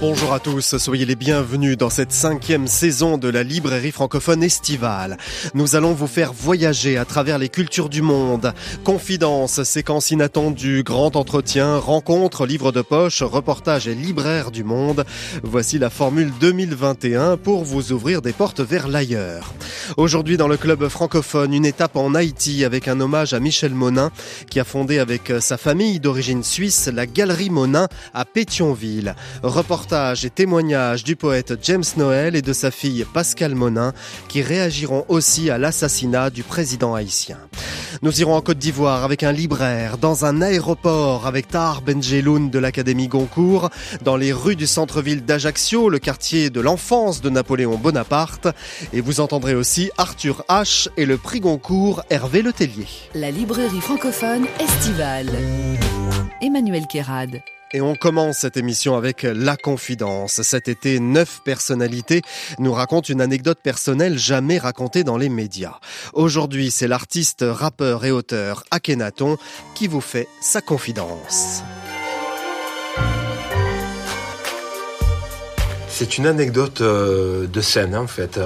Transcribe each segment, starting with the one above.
Bonjour à tous, soyez les bienvenus dans cette cinquième saison de la librairie francophone estivale. Nous allons vous faire voyager à travers les cultures du monde. Confidences, séquences inattendues, grand entretien, rencontres, livres de poche, reportages et libraires du monde. Voici la formule 2021 pour vous ouvrir des portes vers l'ailleurs. Aujourd'hui dans le club francophone, une étape en Haïti avec un hommage à Michel Monin qui a fondé avec sa famille d'origine suisse la Galerie Monin à Pétionville. Reportage et témoignages du poète James Noël et de sa fille Pascal Monin qui réagiront aussi à l'assassinat du président haïtien. Nous irons en Côte d'Ivoire avec un libraire, dans un aéroport avec Tar Benjeloun de l'Académie Goncourt, dans les rues du centre-ville d'Ajaccio, le quartier de l'enfance de Napoléon Bonaparte, et vous entendrez aussi Arthur H et le prix Goncourt Hervé Letellier. La librairie francophone estivale. Emmanuel Kérad. Et on commence cette émission avec La Confidence. Cet été, neuf personnalités nous racontent une anecdote personnelle jamais racontée dans les médias. Aujourd'hui, c'est l'artiste, rappeur et auteur Akhenaton qui vous fait sa confidence. C'est une anecdote euh, de scène en fait.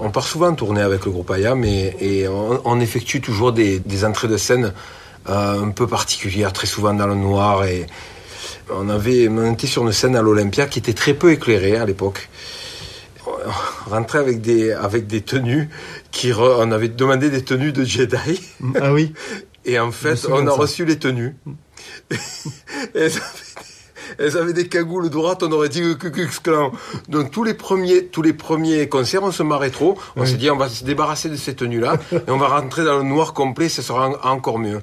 On, part souvent tourner avec le groupe Ayam et, et on, on, effectue toujours des, des entrées de scène euh, un peu particulières, très souvent dans le noir et, on avait on était sur une scène à l'Olympia qui était très peu éclairée à l'époque. On rentrait avec des avec des tenues qui re, on avait demandé des tenues de Jedi. Ah oui. Et en fait, on a reçu les tenues. elles, avaient, elles, avaient, des cagoules droites, on aurait dit Ku Klux Klan. Donc tous les premiers tous les premiers concerts, on se marrait trop. On oui. s'est dit on va se débarrasser de ces tenues-là et on va rentrer dans le noir complet, ça sera encore mieux.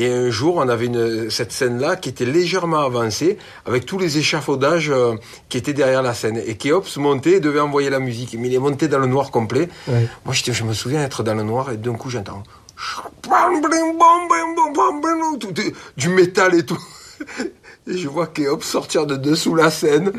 Et un jour, on avait une, cette scène-là qui était légèrement avancée, avec tous les échafaudages euh, qui étaient derrière la scène. Et Kéops montait et devait envoyer la musique. Mais il est monté dans le noir complet. Ouais. Moi, je me souviens être dans le noir et d'un coup, j'entends du métal et tout. Et je vois Kéops sortir de dessous la scène.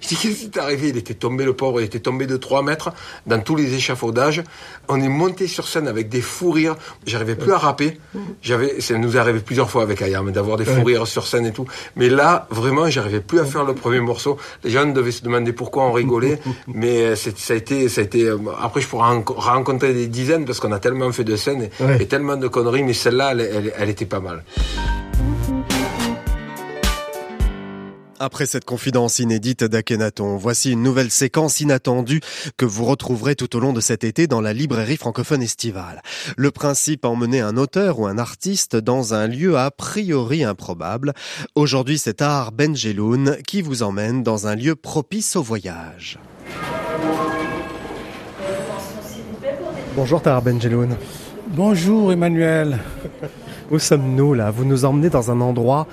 Je dis, qu'est-ce qui est arrivé? Il était tombé, le pauvre, il était tombé de 3 mètres dans tous les échafaudages. On est monté sur scène avec des fous rires. J'arrivais plus à rapper. J'avais, ça nous est arrivé plusieurs fois avec Ayam d'avoir des fous rires sur scène et tout. Mais là, vraiment, j'arrivais plus à faire le premier morceau. Les gens devaient se demander pourquoi on rigolait. mais ça a été, ça a été, après, je pourrais rencontrer des dizaines parce qu'on a tellement fait de scènes et, ouais. et tellement de conneries. Mais celle-là, elle, elle, elle était pas mal. Après cette confidence inédite d'Akhenaton, voici une nouvelle séquence inattendue que vous retrouverez tout au long de cet été dans la librairie francophone estivale. Le principe emmener un auteur ou un artiste dans un lieu a priori improbable. Aujourd'hui, c'est Tar Benjeloun qui vous emmène dans un lieu propice au voyage. Bonjour Tar Benjeloun. Bonjour Emmanuel. Où sommes-nous là? Vous nous emmenez dans un endroit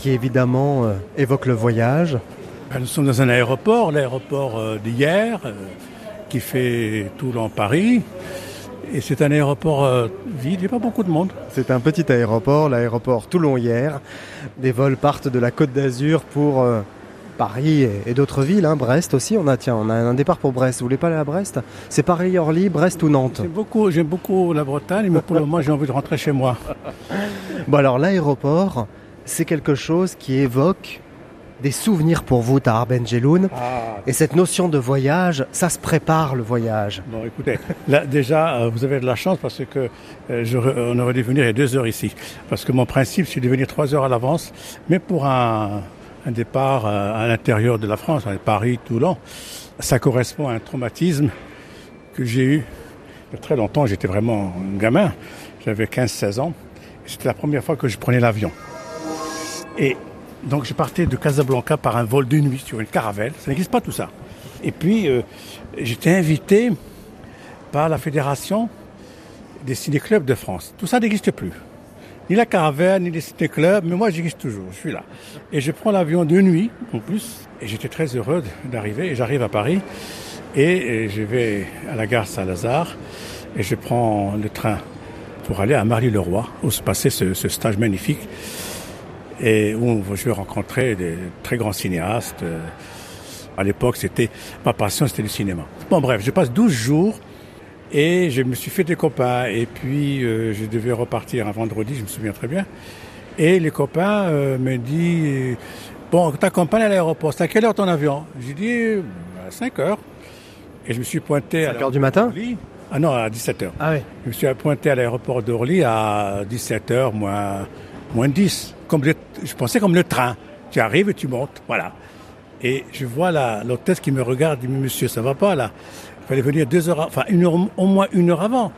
qui évidemment euh, évoque le voyage. Nous sommes dans un aéroport, l'aéroport euh, d'hier, euh, qui fait Toulon-Paris. Et c'est un aéroport euh, vide, il n'y a pas beaucoup de monde. C'est un petit aéroport, l'aéroport Toulon-Hier. Des vols partent de la Côte d'Azur pour euh, Paris et, et d'autres villes, hein. Brest aussi. On a, tiens, on a un départ pour Brest. Vous voulez pas aller à Brest? C'est Paris-Orly, Brest ou Nantes? J'aime beaucoup, j'aime beaucoup la Bretagne, mais pour le moment j'ai envie de rentrer chez moi. Bon alors l'aéroport, c'est quelque chose qui évoque des souvenirs pour vous, Tahar Benjeloun. Ah. Et cette notion de voyage, ça se prépare le voyage. Bon, écoutez, là, déjà, euh, vous avez de la chance parce que euh, je, on aurait dû venir il y a deux heures ici. Parce que mon principe, c'est de venir trois heures à l'avance. Mais pour un, un départ euh, à l'intérieur de la France, à Paris, Toulon, ça correspond à un traumatisme que j'ai eu il y a très longtemps. J'étais vraiment un gamin. J'avais 15-16 ans. C'était la première fois que je prenais l'avion. Et donc je partais de Casablanca par un vol de nuit sur une caravelle. Ça n'existe pas tout ça. Et puis euh, j'étais invité par la fédération des ciné-clubs de France. Tout ça n'existe plus. Ni la caravelle, ni les ciné-clubs, mais moi j'existe toujours, je suis là. Et je prends l'avion de nuit en plus, et j'étais très heureux d'arriver, et j'arrive à Paris, et je vais à la gare Saint-Lazare, et je prends le train pour aller à Marly-le-Roi, où se passait ce, ce stage magnifique et où je vais rencontrer des très grands cinéastes, À l'époque, c'était ma passion, c'était le cinéma. Bon, bref, je passe 12 jours et je me suis fait des copains. Et puis, euh, je devais repartir un vendredi, je me souviens très bien. Et les copains euh, me disent, bon, t'accompagnes à l'aéroport, c'est à quelle heure ton avion? J'ai dit, à 5 heures. Et je me suis pointé à 5 heures du matin? Ah non, à 17 heures. Ah oui. Je me suis pointé à l'aéroport d'Orly à 17 heures, moins, moins 10. Comme je pensais comme le train. Tu arrives et tu montes, voilà. Et je vois l'hôtesse qui me regarde, dit, monsieur, ça va pas là. Il fallait venir deux heures, enfin au moins une heure avant.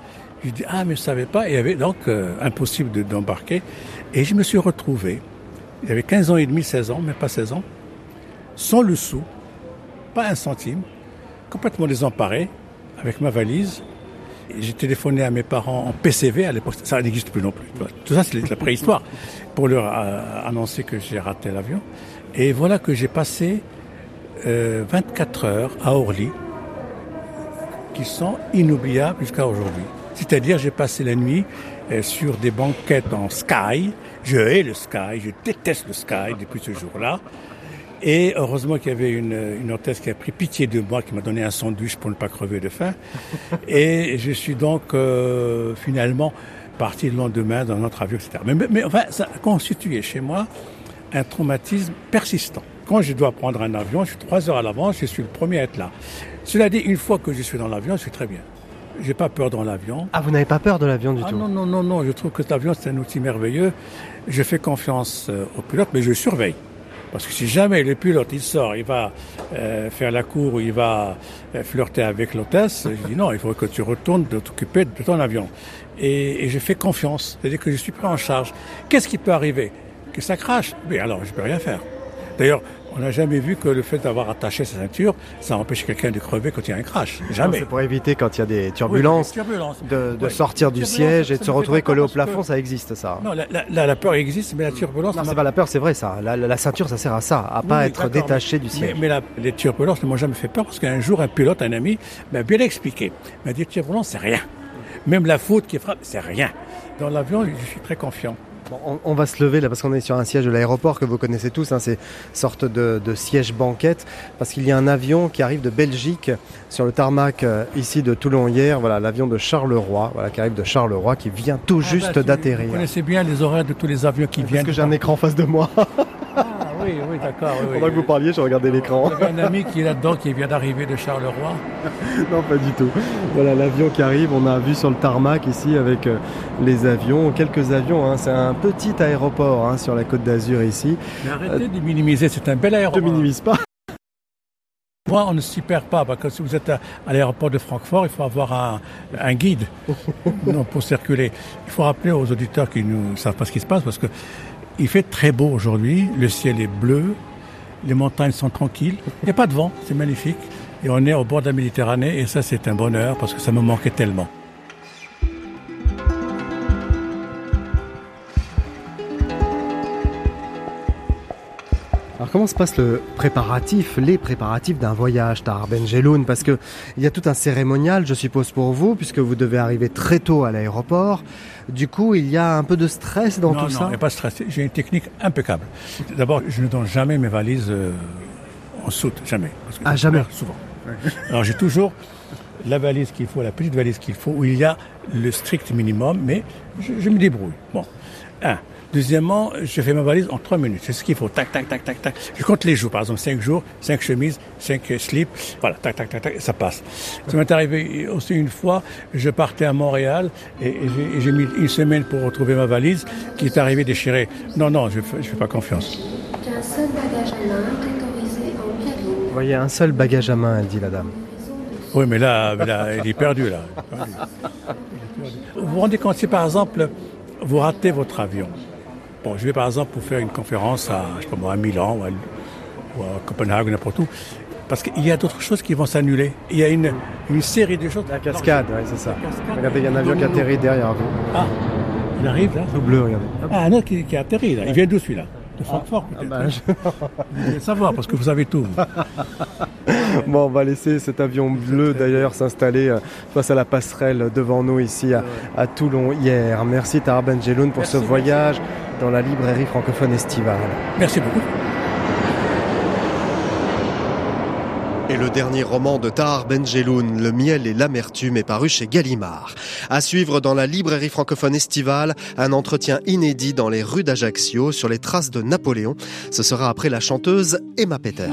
Je dis, ah, mais je savais pas. Il y avait donc euh, impossible de- d'embarquer. Et je me suis retrouvé, j'avais 15 ans et demi, 16 ans, mais pas 16 ans, sans le sou, pas un centime, complètement désemparé, avec ma valise. J'ai téléphoné à mes parents en PCV à l'époque, ça n'existe plus non plus. Tout ça, c'est la préhistoire, pour leur euh, annoncer que j'ai raté l'avion. Et voilà que j'ai passé euh, 24 heures à Orly, qui sont inoubliables jusqu'à aujourd'hui. C'est-à-dire, j'ai passé la nuit euh, sur des banquettes en sky. Je hais le sky, je déteste le sky depuis ce jour-là. Et heureusement qu'il y avait une, une hôtesse qui a pris pitié de moi, qui m'a donné un sandwich pour ne pas crever de faim. Et je suis donc euh, finalement parti le lendemain dans notre avion, etc. Mais, mais- mais enfin, ça a constitué chez moi un traumatisme persistant. Quand je dois prendre un avion, je suis trois heures à l'avance, je suis le premier à être là. Cela dit, une fois que je suis dans l'avion, je suis très bien. J'ai pas peur dans l'avion. Ah, vous n'avez pas peur de l'avion du Ah tout non, non, non, non, je trouve que l'avion c'est un outil merveilleux. Je fais confiance euh, au pilote, mais je surveille. Parce que si jamais le pilote il sort, il va euh, faire la cour ou il va euh, flirter avec l'hôtesse, je dis non, il faut que tu retournes de t'occuper de ton avion. Et, et je fais confiance, c'est-à-dire que je suis pris en charge. Qu'est-ce qui peut arriver? Que ça crache? Mais alors, je peux rien faire. D'ailleurs, on n'a jamais vu que le fait d'avoir attaché sa ceinture, ça empêche quelqu'un de crever quand il y a un crash. Jamais. C'est pour éviter quand il y a des turbulences, Oui, turbulences. de, de Oui. sortir du siège et de se retrouver collé au plafond, que- ça existe ça. Non, la, la- la- la peur existe, mais la turbulence... Non, c'est pas la peur, c'est vrai ça. La, ceinture, ça sert à ça, à Oui, pas être détaché du siège. Mais, les turbulences ne m'ont jamais fait peur parce qu'un jour, un pilote, un ami, m'a bien expliqué. Il m'a dit, turbulence, c'est rien. Même la faute qui frappe, c'est rien. Dans l'avion, je suis très confiant. Bon, on, on va se lever là parce qu'on est sur un siège de l'aéroport que vous connaissez tous, hein, c'est sorte de, de siège banquette parce qu'il y a un avion qui arrive de Belgique sur le tarmac euh, ici de Toulon hier. Voilà l'avion de Charleroi, voilà qui arrive de Charleroi, qui vient tout juste Ah, bah, tu- d'atterrir. Vous connaissez bien les horaires de tous les avions qui Parce viennent. que j'ai un écran en face de moi. Oui, oui, d'accord. oui, oui. Pendant que vous parliez, je regardais l'écran. Un ami qui est là-dedans, qui vient d'arriver de Charleroi. Non, pas du tout. Voilà l'avion qui arrive. On a vu sur le tarmac ici avec euh, les avions, quelques avions. hein. C'est un petit aéroport hein, sur la côte d'Azur ici. Mais arrêtez de minimiser, c'est un bel Ne aéroport. minimise pas. Moi, on ne s'y perd pas, parce que si vous êtes à, à l'aéroport de Francfort, il faut avoir un, un guide non, pour circuler. Il faut rappeler aux auditeurs qui ne savent pas ce qui se passe, parce que il fait très beau aujourd'hui, le ciel est bleu, les montagnes sont tranquilles, il n'y a pas de vent, c'est magnifique. Et on est au bord de la Méditerranée, et ça c'est un bonheur, parce que ça me manquait tellement. Alors comment se passe le préparatif, les préparatifs d'un voyage, Tahar Benjeloun Parce que il y a tout un cérémonial, je suppose, pour vous, puisque vous devez arriver très tôt à l'aéroport. Du coup, il y a un peu de stress dans non, tout non, ça? a pas de stress. J'ai une technique impeccable. D'abord, je ne donne jamais mes valises euh, en soute, jamais. Parce que Ah, jamais Souvent. Alors j'ai toujours la valise qu'il faut, la petite valise qu'il faut, où il y a le strict minimum, mais je, je me débrouille. Bon, un. Deuxièmement, je fais ma valise en trois minutes. C'est ce qu'il faut. Tac, tac, tac, tac, tac. Je compte les jours. Par exemple, cinq jours, cinq chemises, cinq euh, slips. Voilà, tac, tac, tac, tac, ça passe. Ça m'est arrivé aussi une fois, je partais à Montréal et, et j'ai- mis une semaine pour retrouver ma valise qui est arrivée déchirée. Non, non, je ne fais, pas confiance. qu'un seul bagage à main est autorisé en cabine. Vous voyez, un seul bagage à main, elle dit la dame. Oui, mais là, là il est perdu, là. Vous vous rendez compte, si par exemple, vous ratez votre avion, bon, je vais par exemple pour faire une conférence à, je sais pas moi, à Milan ou à, ou à Copenhague, n'importe où, parce qu'il y a d'autres choses qui vont s'annuler. Il y a une, une série de choses. La cascade, ouais, c'est ça. Cascade. Regardez, il y a un avion qui atterrit derrière vous. Ah, il arrive là Tout bleu, regardez. Ah, un autre qui, qui atterrit là. Il vient d'où celui-là De Francfort peut-être. bah, je- Vous devez savoir parce que vous avez tout. Bon, on va laisser cet avion bleu d'ailleurs s'installer euh, face à la passerelle devant nous ici à, à Toulon hier. Merci Tahar Benjeloun pour Merci, ce merci. voyage dans la librairie francophone estivale. Merci beaucoup. Et le dernier roman de Tahar Benjeloun, Le miel et l'amertume, est paru chez Gallimard. À suivre dans la librairie francophone estivale, un entretien inédit dans les rues d'Ajaccio sur les traces de Napoléon. Ce sera après la chanteuse Emma Peters.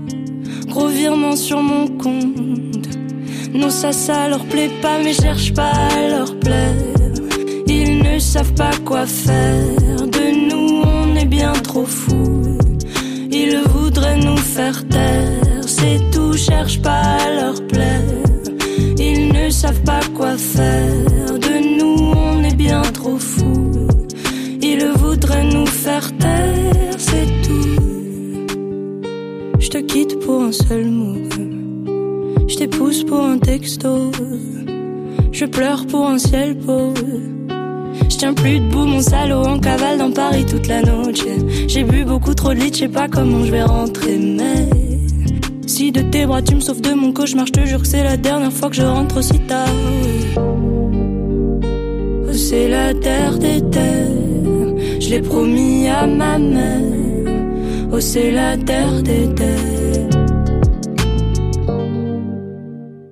Gros virement sur mon compte. Non, ça, ça leur plaît pas, mais cherche pas à leur plaire. Ils ne savent pas quoi faire. De nous, on est bien trop fous. Ils voudraient nous faire taire. C'est tout, cherche pas à leur plaire. Ils ne savent pas quoi faire. De nous, on est bien trop fous. Ils voudraient nous faire taire, quitte pour un seul mot. Je t'épouse pour un texto. Je pleure pour un ciel beau. Je tiens plus debout, mon salaud en cavale dans Paris toute la noche. J'ai bu beaucoup trop de lit, je sais pas comment je vais rentrer, mais. Si de tes bras tu me sauves de mon cauchemar, je te jure que c'est la dernière fois que je rentre aussi tard. Oh, c'est la terre des terres, je l'ai promis à ma mère. Oh, c'est la terre des terres.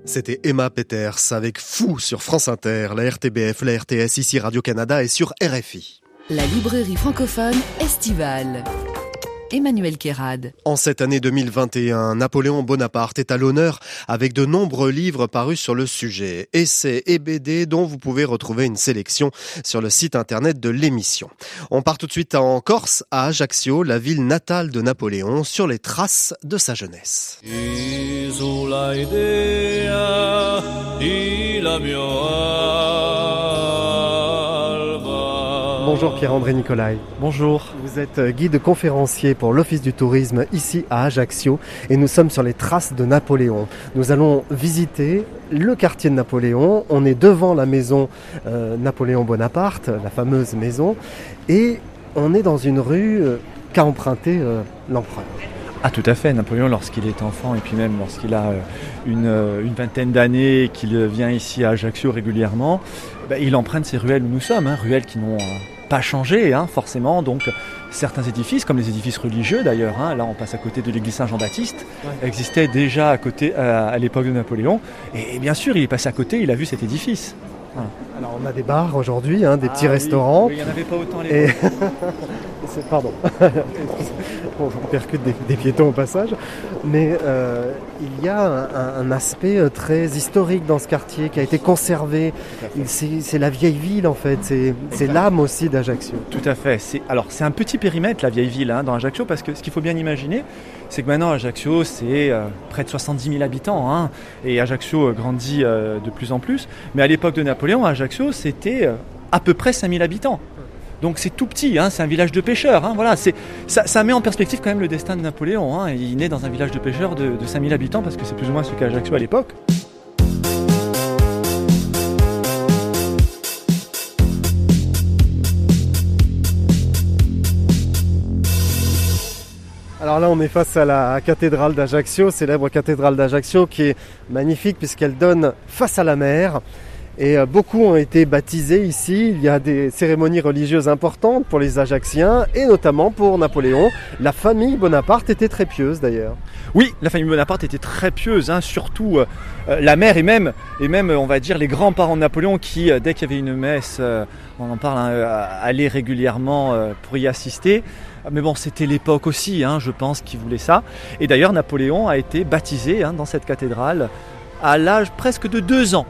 C'était Emma Peters avec Fou sur France Inter, la RTBF, la RTS, ici Radio-Canada et sur RFI. La librairie francophone estivale. Emmanuel Kérad. En cette année 2021, Napoléon Bonaparte est à l'honneur avec de nombreux livres parus sur le sujet, essais et BD dont vous pouvez retrouver une sélection sur le site internet de l'émission. On part tout de suite en Corse, à Ajaccio, la ville natale de Napoléon, sur les traces de sa jeunesse. Bonjour Pierre-André Nicolai. Bonjour. Vous êtes guide conférencier pour l'Office du tourisme ici à Ajaccio et nous sommes sur les traces de Napoléon. Nous allons visiter le quartier de Napoléon. On est devant la maison euh, Napoléon Bonaparte, la fameuse maison, et on est dans une rue euh, qu'a emprunté euh, l'empereur. Ah tout à fait, Napoléon lorsqu'il est enfant et puis même lorsqu'il a euh, une, euh, une vingtaine d'années et qu'il vient ici à Ajaccio régulièrement, bah, il emprunte ces ruelles où nous sommes, hein, ruelles qui n'ont euh, pas changé hein, forcément, donc certains édifices, comme les édifices religieux d'ailleurs, hein, là on passe à côté de l'église Saint-Jean-Baptiste, existaient déjà à côté à, à l'époque de Napoléon, et, et bien sûr il est passé à côté, il a vu cet édifice. Voilà. Alors on a des bars aujourd'hui, hein, des petits Ah oui, restaurants. oui, il n'y en avait pas autant à l'époque. Pardon, on percute des, des piétons au passage, mais euh, il y a un, un aspect euh, très historique dans ce quartier qui a été conservé. C'est la vieille ville en fait, c'est l'âme aussi d'Ajaccio. Tout à fait. Alors, c'est un petit périmètre, la vieille ville, hein, dans Ajaccio, parce que ce qu'il faut bien imaginer, c'est que maintenant, Ajaccio, c'est euh, près de 70 000 habitants, hein, et Ajaccio euh, grandit euh, de plus en plus. Mais à l'époque de Napoléon, Ajaccio, c'était euh, à peu près 5 000 habitants. Donc c'est tout petit, hein, c'est un village de pêcheurs. hein, voilà, ça, ça met en perspective quand même le destin de Napoléon. hein, il naît dans un village de pêcheurs de, de 5000 habitants parce que c'est plus ou moins ce qu'est Ajaccio à l'époque. Alors là, on est face à la cathédrale d'Ajaccio, célèbre cathédrale d'Ajaccio qui est magnifique puisqu'elle donne face à la mer. Et euh, beaucoup ont été baptisés ici. Il y a des cérémonies religieuses importantes pour les Ajacciens et notamment pour Napoléon. La famille Bonaparte était très pieuse d'ailleurs. Oui, la famille Bonaparte était très pieuse, hein, surtout euh, euh, la mère et même, et même, on va dire, les grands-parents de Napoléon qui, dès qu'il y avait une messe, on en parle, hein, allaient régulièrement pour y assister. Mais bon, c'était l'époque aussi, hein, je pense, qui voulait ça. Et d'ailleurs, Napoléon a été baptisé dans cette cathédrale à l'âge presque de deux ans.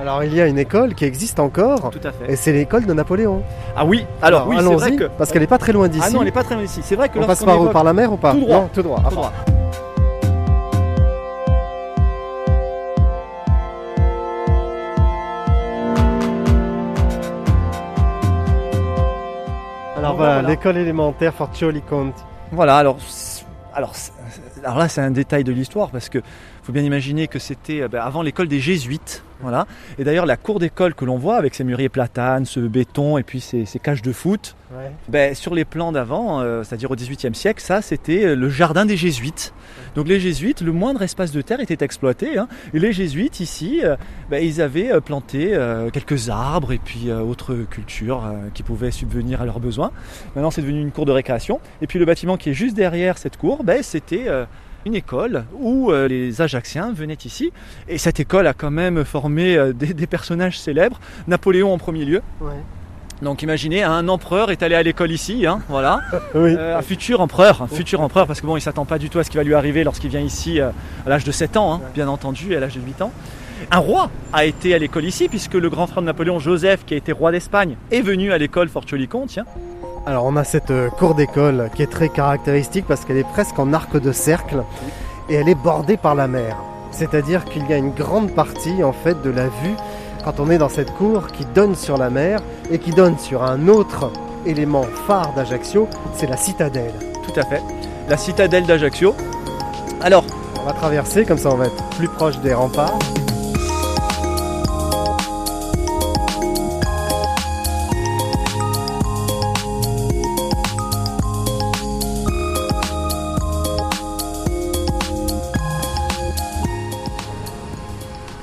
Alors il y a une école qui existe encore Tout à fait. et c'est l'école de Napoléon. Ah oui, alors, oui, c'est vrai allons-y que... parce qu'elle n'est pas très loin d'ici. Ah non, elle n'est pas très loin d'ici. C'est vrai que On passe par évoque- Par la mer ou pas Tout droit. Non, tout droit. Tout droit. Alors voilà, voilà. l'école élémentaire Forcioli Conti. Voilà, alors alors, alors là, c'est un détail de l'histoire parce que faut bien imaginer que c'était euh, ben, avant l'école des jésuites. Voilà. Et d'ailleurs, la cour d'école que l'on voit avec ses mûriers platanes, ce béton et puis ces, cages de foot, ben, sur les plans d'avant, euh, c'est-à-dire au XVIIIe siècle, ça c'était euh, le jardin des jésuites. Donc les jésuites, le moindre espace de terre était exploité. Hein. et les jésuites ici, ben, ils avaient planté quelques arbres et puis autres cultures qui pouvaient subvenir à leurs besoins. Maintenant, c'est devenu une cour de récréation. Et puis le bâtiment qui est juste derrière cette cour, ben, c'était une école où euh, les Ajacciens venaient ici. Et cette école a quand même formé euh, des, personnages célèbres. Napoléon en premier lieu. Donc imaginez, un empereur est allé à l'école ici, hein, voilà. Euh, un futur empereur, un futur empereur, parce que bon, il s'attend pas du tout à ce qui va lui arriver lorsqu'il vient ici à l'âge de 7 ans, hein, bien entendu, et à l'âge de 8 ans. Un roi a été à l'école ici, puisque le grand frère de Napoléon, Joseph, qui a été roi d'Espagne, est venu à l'école Fort Cholicon, tiens. Alors on a cette euh, cour d'école qui est très caractéristique parce qu'elle est presque en arc de cercle et elle est bordée par la mer. C'est-à-dire qu'il y a une grande partie en fait de la vue quand on est dans cette cour qui donne sur la mer et qui donne sur un autre élément phare d'Ajaccio, c'est la citadelle. Tout à fait. La citadelle d'Ajaccio. Alors, on va traverser comme ça on va être plus proche des remparts.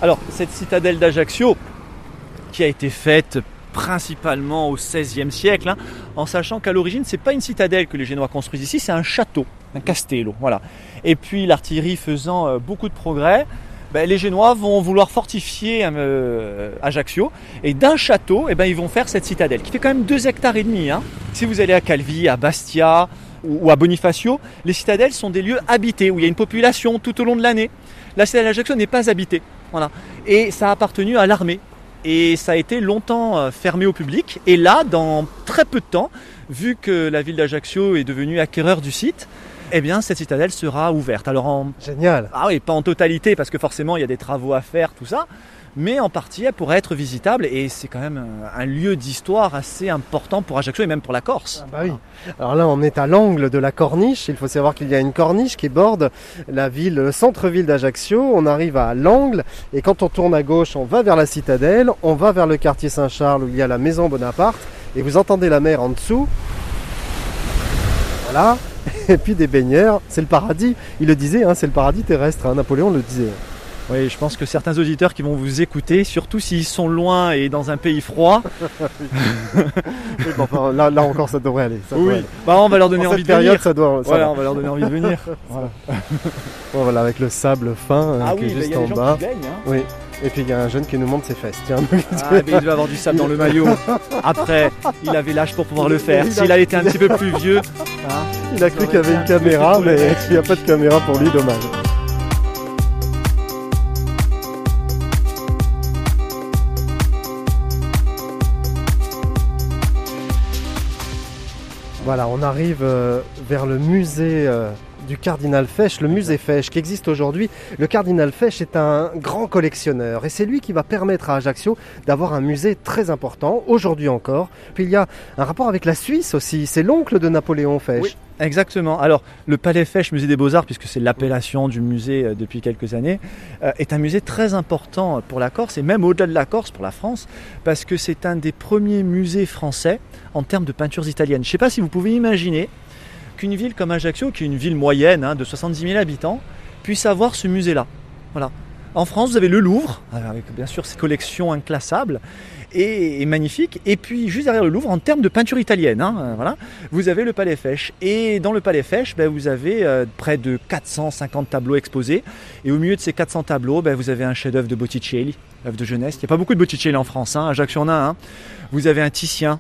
Alors, cette citadelle d'Ajaccio, qui a été faite principalement au XVIe siècle, hein, en sachant qu'à l'origine, c'est pas une citadelle que les Génois construisent ici, c'est un château, un castello, voilà. Et puis l'artillerie faisant euh, beaucoup de progrès, ben, les Génois vont vouloir fortifier euh, Ajaccio, et d'un château, eh ben, ils vont faire cette citadelle, qui fait quand même 2 hectares et demi. Hein. Si vous allez à Calvi, à Bastia ou à Bonifacio, les citadelles sont des lieux habités, où il y a une population tout au long de l'année. La citadelle d'Ajaccio n'est pas habitée. Voilà. Et ça a appartenu à l'armée. Et ça a été longtemps euh, fermé au public. Et là, dans très peu de temps, vu que la ville d'Ajaccio est devenue acquéreur du site, eh bien, cette citadelle sera ouverte. Alors en... Génial. Ah oui, pas en totalité, parce que forcément, il y a des travaux à faire, tout ça mais en partie elle pourrait être visitable et c'est quand même un lieu d'histoire assez important pour Ajaccio et même pour la Corse. Ah bah. Alors là on est à l'angle de la corniche, il faut savoir qu'il y a une corniche qui borde la ville, le centre-ville d'Ajaccio, on arrive à l'angle et quand on tourne à gauche on va vers la citadelle, on va vers le quartier Saint-Charles où il y a la maison Bonaparte et vous entendez la mer en dessous. Voilà, et puis des baigneurs, c'est le paradis, il le disait, hein, c'est le paradis terrestre, hein, Napoléon le disait. Oui, je pense que certains auditeurs qui vont vous écouter, surtout s'ils sont loin et dans un pays froid. là, là, encore, ça devrait aller. oui, Bah, on va leur donner envie de venir. Ça doit, voilà, on va leur donner envie de venir. voilà. bon, voilà, avec le sable fin euh, ah qui est juste y a en bas. Hein. Oui. Et puis il y a un jeune qui nous montre ses fesses. Tiens, ah, mais il devait avoir du sable dans le maillot. Après, il avait l'âge pour pouvoir le faire. S'il avait été un petit peu plus vieux. Hein, il a cru qu'il y avait une caméra, mais il n'y a pas de caméra pour lui, dommage. Voilà, on arrive euh, vers le musée euh, du cardinal Fesch, le musée Fesch qui existe aujourd'hui. Le cardinal Fesch est un grand collectionneur et c'est lui qui va permettre à Ajaccio d'avoir un musée très important, aujourd'hui encore. Puis il y a un rapport avec la Suisse aussi, c'est l'oncle de Napoléon Fesch. Exactement. Alors, le Palais Fesch, musée des Beaux-Arts, puisque c'est l'appellation du musée euh, depuis quelques années, est un musée très important pour la Corse et même au-delà de la Corse, pour la France, parce que c'est un des premiers musées français en termes de peintures italiennes. Je ne sais pas si vous pouvez imaginer qu'une ville comme Ajaccio, qui est une ville moyenne hein, de 70 000 habitants, puisse avoir ce musée-là. Voilà. En France, vous avez le Louvre, avec bien sûr ses collections inclassables et, magnifiques. Et puis juste derrière le Louvre, en termes de peinture italienne, hein, euh, voilà, vous avez le Palais Fesch. Et dans le Palais Fesch, ben, vous avez euh, près de 450 tableaux exposés. Et au milieu de ces 400 tableaux, ben, vous avez un chef-d'œuvre de Botticelli, œuvre de jeunesse. Il n'y a pas beaucoup de Botticelli en France, hein, Ajaccio en a un. Vous avez un Titien,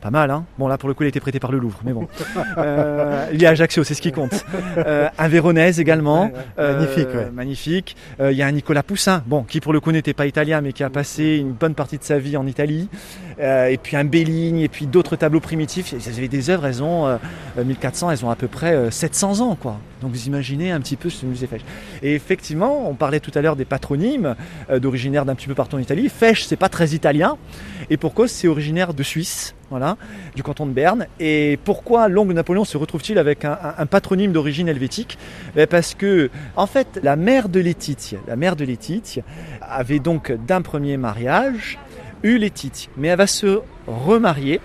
pas mal, hein Bon, là, pour le coup, il a été prêté par le Louvre, mais bon. Euh, il y a Ajaccio, c'est ce qui compte. Euh, un Véronèse également. magnifique, euh, Magnifique. il y a un Nicolas Poussin, bon, qui pour le coup n'était pas italien, mais qui a passé une bonne partie de sa vie en Italie. Euh, et puis un Béligne, et puis d'autres tableaux primitifs. Ils avaient des œuvres, elles ont euh, 1400, elles ont à peu près euh, 700 ans, quoi. Donc vous imaginez un petit peu ce musée Fesch. Et effectivement, on parlait tout à l'heure des patronymes euh, d'originaires d'un petit peu partout en Italie. Fesch, c'est pas très italien, et pour cause, c'est originaire de Suisse, voilà, du canton de Berne. Et pourquoi l'ongle Napoléon se retrouve-t-il avec un, un- un patronyme d'origine helvétique? Ben, Parce que, en fait, la mère de Laetitia, la mère de Laetitia, avait donc d'un premier mariage eu Laetitia, mais elle va se remarier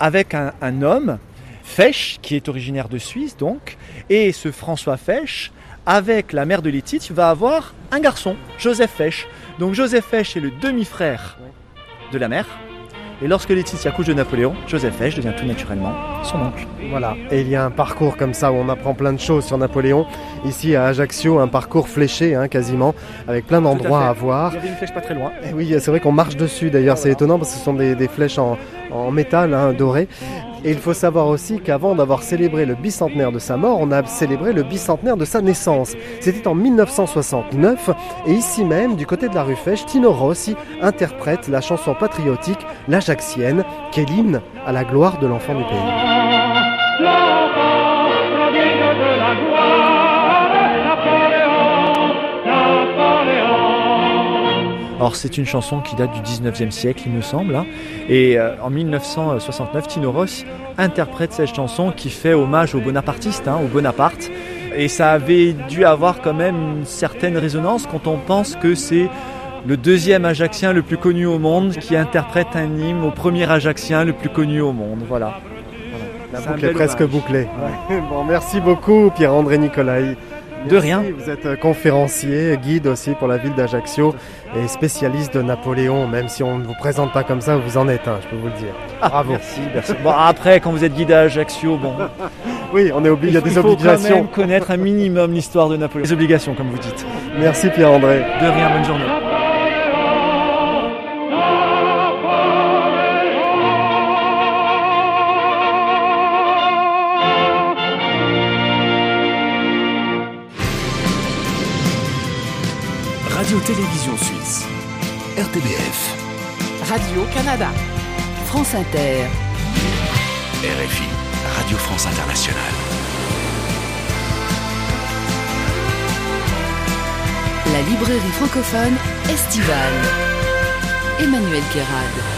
avec un, un homme, Fesch, qui est originaire de Suisse donc, et ce François Fesch, avec la mère de Laetitia, va avoir un garçon, Joseph Fesch. Donc Joseph Fesch est le demi-frère de la mère. Et lorsque Laetitia accouche de Napoléon, Joseph Fesch devient tout naturellement son oncle. Voilà, et il y a un parcours comme ça où on apprend plein de choses sur Napoléon. Ici à Ajaccio, un parcours fléché hein, quasiment, avec plein d'endroits à, voir. Il y avait une flèche pas très loin. Et oui, c'est vrai qu'on marche dessus d'ailleurs, c'est étonnant parce que ce sont des, des flèches en, en métal hein, doré. Et il faut savoir aussi qu'avant d'avoir célébré le bicentenaire de sa mort, on a célébré le bicentenaire de sa naissance. C'était en 1969 et ici même, du côté de la rue Fesch, Tino Rossi interprète la chanson patriotique L'Ajaxienne, qui est l'hymne à la gloire de l'enfant du pays. Alors c'est une chanson qui date du 19e siècle, il me semble. hein. Et euh, en 1969, Tino Ross interprète cette chanson qui fait hommage aux bonapartistes, hein, au Bonaparte. Et ça avait dû avoir quand même une certaine résonance quand on pense que c'est le deuxième Ajaxien le plus connu au monde qui interprète un hymne au premier Ajaxien le plus connu au monde. Voilà. La boucle est presque hommage. bouclée. bon, merci beaucoup Pierre-André Nicolai. De rien. Vous êtes euh, conférencier, guide aussi pour la ville d'Ajaccio et spécialiste de Napoléon, même si on ne vous présente pas comme ça, vous en êtes un, je peux vous le dire. Bravo. Merci, merci. Bon, après, quand vous êtes guide à Ajaccio, bon, Oui, on est obligé, il y a des faut quand obligations. même connaître un minimum l'histoire de Napoléon. Les obligations, comme vous dites. Merci Pierre-André. De rien, bonne journée. Radio-Télévision Suisse. RTBF. Radio-Canada. France Inter. RFI. Radio France Internationale. La librairie francophone estivale. Emmanuel Guérard.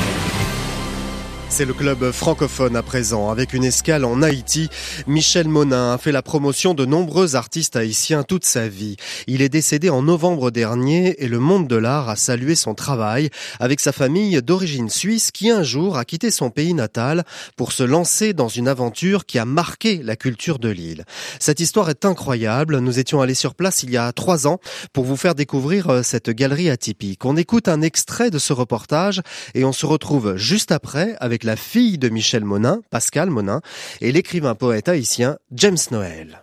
C'est le club francophone à présent. Avec une escale en Haïti, Michel Monin a fait la promotion de nombreux artistes haïtiens toute sa vie. Il est décédé en novembre dernier et le monde de l'art a salué son travail avec sa famille d'origine suisse qui un jour a quitté son pays natal pour se lancer dans une aventure qui a marqué la culture de l'île. Cette histoire est incroyable. Nous étions allés sur place il y a trois ans pour vous faire découvrir euh, cette galerie atypique. On écoute un extrait de ce reportage et on se retrouve juste après avec la fille de Michel Monin, Pascal Monin, et l'écrivain poète haïtien James Noël.